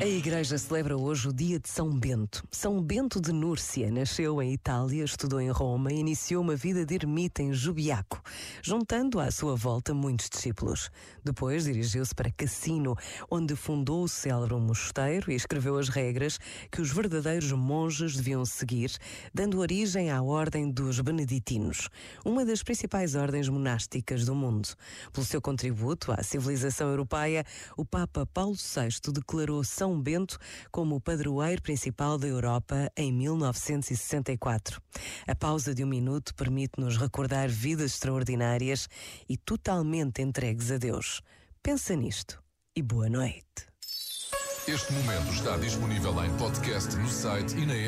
A Igreja celebra hoje o dia de São Bento. São Bento de Núrcia nasceu em Itália, estudou em Roma e iniciou uma vida de ermita em Jubiaco, juntando à sua volta muitos discípulos. Depois dirigiu-se para Cassino, onde fundou o célebre mosteiro e escreveu as regras que os verdadeiros monges deviam seguir, dando origem à Ordem dos Beneditinos, uma das principais ordens monásticas do mundo. Pelo seu contributo à civilização europeia, o Papa Paulo VI declarou São são Bento como padroeiro principal da Europa em 1964. A pausa de um minuto permite-nos recordar vidas extraordinárias e totalmente entregues a Deus. Pensa nisto e boa noite. Este momento está disponível em podcast no site e na app.